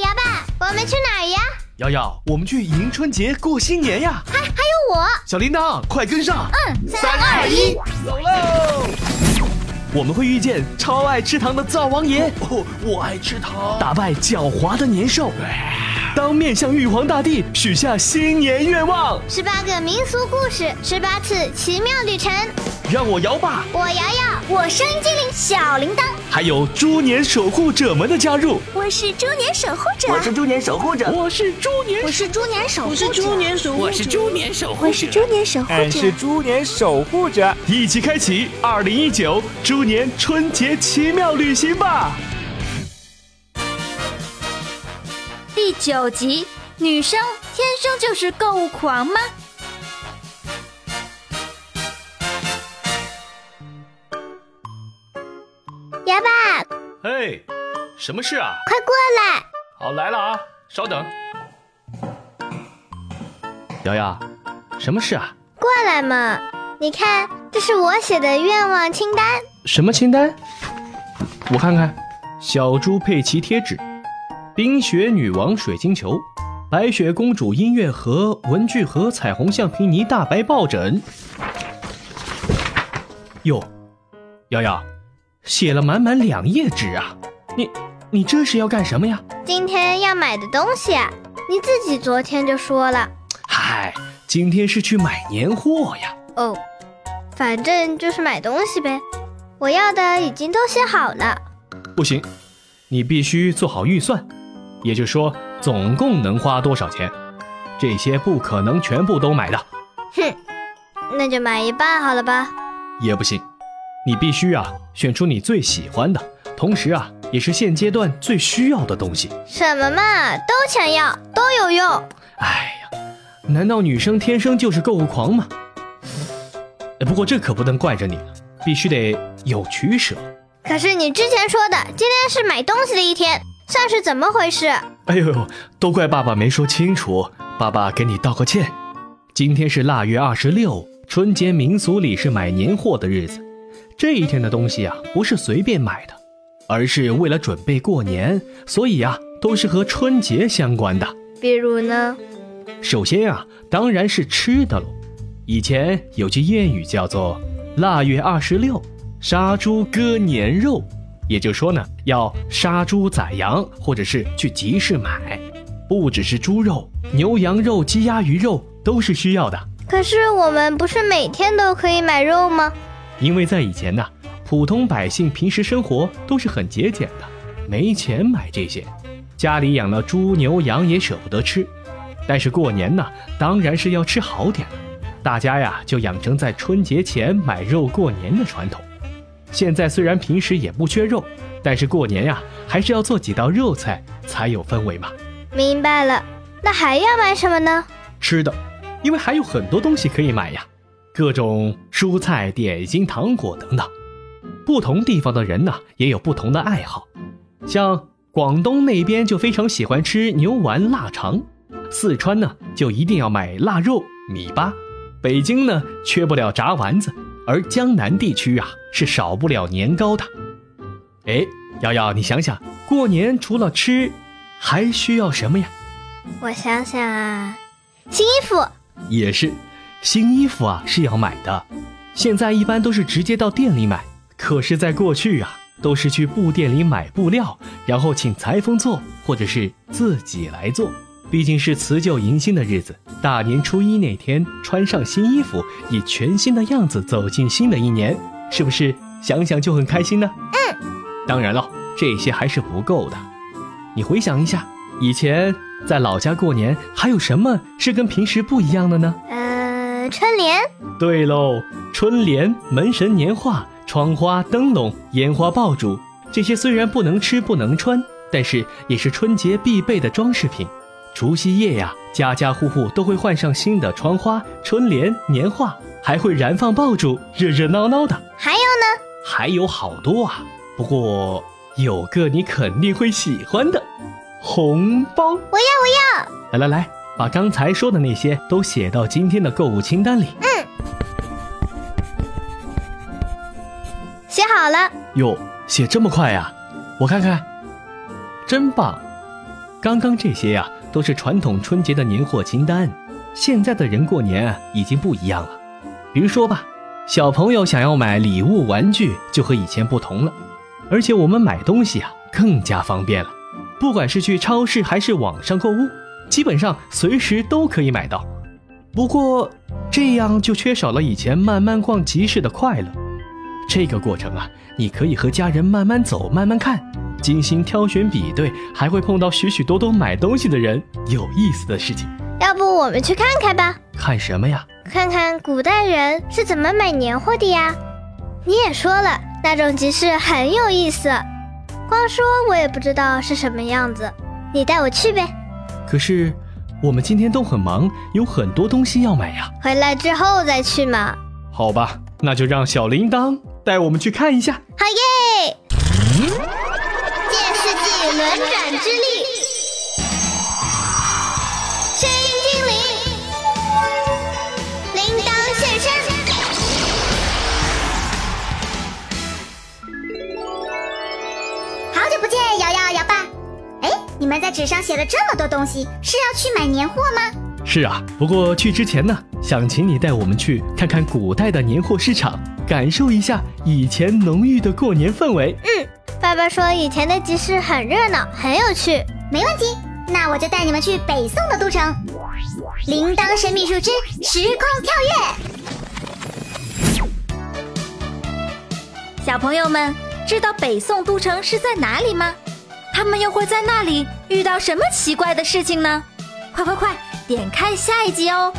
呀爸，我们去哪儿呀？瑶瑶，我们去迎春节过新年呀！还还有我，小铃铛，快跟上！嗯，三二一，走喽！我们会遇见超爱吃糖的灶王爷，哦，我爱吃糖，打败狡猾的年兽，当面向玉皇大帝许下新年愿望。十八个民俗故事，十八次奇妙旅程。让我摇吧，我瑶瑶，我声音精灵小铃铛，还有猪年守护者们的加入。我是猪年守护者，我是猪年守护者，我是猪年，我是猪年守护者，我是猪年守护者，我是猪年守护者，我是猪年守护者，俺是猪年守护者，一起开启二零一九猪年春节奇妙旅行吧！第九集，女生天生就是购物狂吗？呀爸，嘿，什么事啊？快过来！好，来了啊，稍等。瑶瑶，什么事啊？过来嘛！你看，这是我写的愿望清单。什么清单？我看看。小猪佩奇贴纸，冰雪女王水晶球，白雪公主音乐盒，文具盒，彩虹橡皮泥，大白抱枕。哟，瑶瑶，写了满满两页纸啊！你你这是要干什么呀？今天要买的东西啊，你自己昨天就说了。嗨，今天是去买年货呀。哦，反正就是买东西呗。我要的已经都写好了。不行，你必须做好预算，也就是说，总共能花多少钱？这些不可能全部都买的。哼，那就买一半好了吧？也不行，你必须啊，选出你最喜欢的，同时啊，也是现阶段最需要的东西。什么嘛，都想要，都有用。哎呀，难道女生天生就是购物狂吗？不过这可不能怪着你，必须得有取舍。可是你之前说的今天是买东西的一天，算是怎么回事？哎呦，都怪爸爸没说清楚，爸爸给你道个歉。今天是腊月二十六，春节民俗里是买年货的日子。这一天的东西啊，不是随便买的，而是为了准备过年，所以啊，都是和春节相关的。比如呢？首先啊，当然是吃的喽。以前有句谚语叫做“腊月二十六”。杀猪割年肉，也就是说呢，要杀猪宰羊，或者是去集市买，不只是猪肉、牛羊肉、鸡鸭鱼肉都是需要的。可是我们不是每天都可以买肉吗？因为在以前呢，普通百姓平时生活都是很节俭的，没钱买这些，家里养了猪牛羊也舍不得吃。但是过年呢，当然是要吃好点了，大家呀就养成在春节前买肉过年的传统。现在虽然平时也不缺肉，但是过年呀，还是要做几道肉菜才有氛围嘛。明白了，那还要买什么呢？吃的，因为还有很多东西可以买呀，各种蔬菜、点心、糖果等等。不同地方的人呢，也有不同的爱好。像广东那边就非常喜欢吃牛丸、腊肠，四川呢就一定要买腊肉、米粑，北京呢缺不了炸丸子。而江南地区啊，是少不了年糕的。哎，瑶瑶，你想想，过年除了吃，还需要什么呀？我想想啊，新衣服也是，新衣服啊是要买的。现在一般都是直接到店里买，可是，在过去啊，都是去布店里买布料，然后请裁缝做，或者是自己来做。毕竟是辞旧迎新的日子，大年初一那天穿上新衣服，以全新的样子走进新的一年，是不是想想就很开心呢？嗯。当然了，这些还是不够的。你回想一下，以前在老家过年，还有什么是跟平时不一样的呢？呃，春联。对喽，春联、门神年画、窗花、灯笼、烟花爆竹，这些虽然不能吃不能穿，但是也是春节必备的装饰品。除夕夜呀，家家户户都会换上新的窗花、春联、年画，还会燃放爆竹，热热闹闹的。还有呢？还有好多啊！不过有个你肯定会喜欢的，红包。我要，我要！来来来，把刚才说的那些都写到今天的购物清单里。嗯，写好了。哟，写这么快呀？我看看，真棒。刚刚这些呀，都是传统春节的年货清单。现在的人过年啊，已经不一样了。比如说吧，小朋友想要买礼物、玩具，就和以前不同了。而且我们买东西啊，更加方便了。不管是去超市还是网上购物，基本上随时都可以买到。不过，这样就缺少了以前慢慢逛集市的快乐。这个过程啊，你可以和家人慢慢走、慢慢看，精心挑选、比对，还会碰到许许多多买东西的人，有意思的事情。要不我们去看看吧？看什么呀？看看古代人是怎么买年货的呀？你也说了，那种集市很有意思，光说我也不知道是什么样子。你带我去呗。可是我们今天都很忙，有很多东西要买呀。回来之后再去嘛。好吧，那就让小铃铛带我们去看一下。好耶！借世纪轮转之力，们在纸上写了这么多东西，是要去买年货吗？是啊，不过去之前呢，想请你带我们去看看古代的年货市场，感受一下以前浓郁的过年氛围。嗯，爸爸说以前的集市很热闹，很有趣。没问题，那我就带你们去北宋的都城。铃铛神秘树之时空跳跃。小朋友们，知道北宋都城是在哪里吗？他们又会在那里遇到什么奇怪的事情呢？快快快，点开下一集哦！